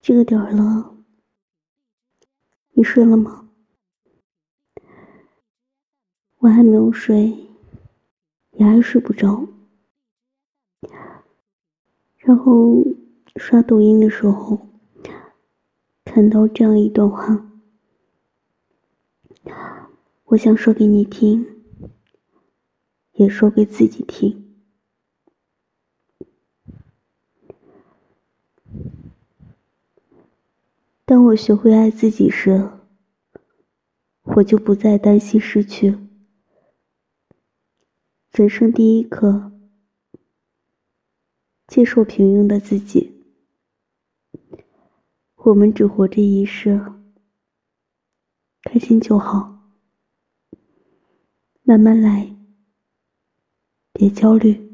这个点儿了，你睡了吗？我还没有睡，你还睡不着。然后刷抖音的时候，看到这样一段话，我想说给你听，也说给自己听。当我学会爱自己时，我就不再担心失去。人生第一课，接受平庸的自己。我们只活这一世，开心就好，慢慢来，别焦虑。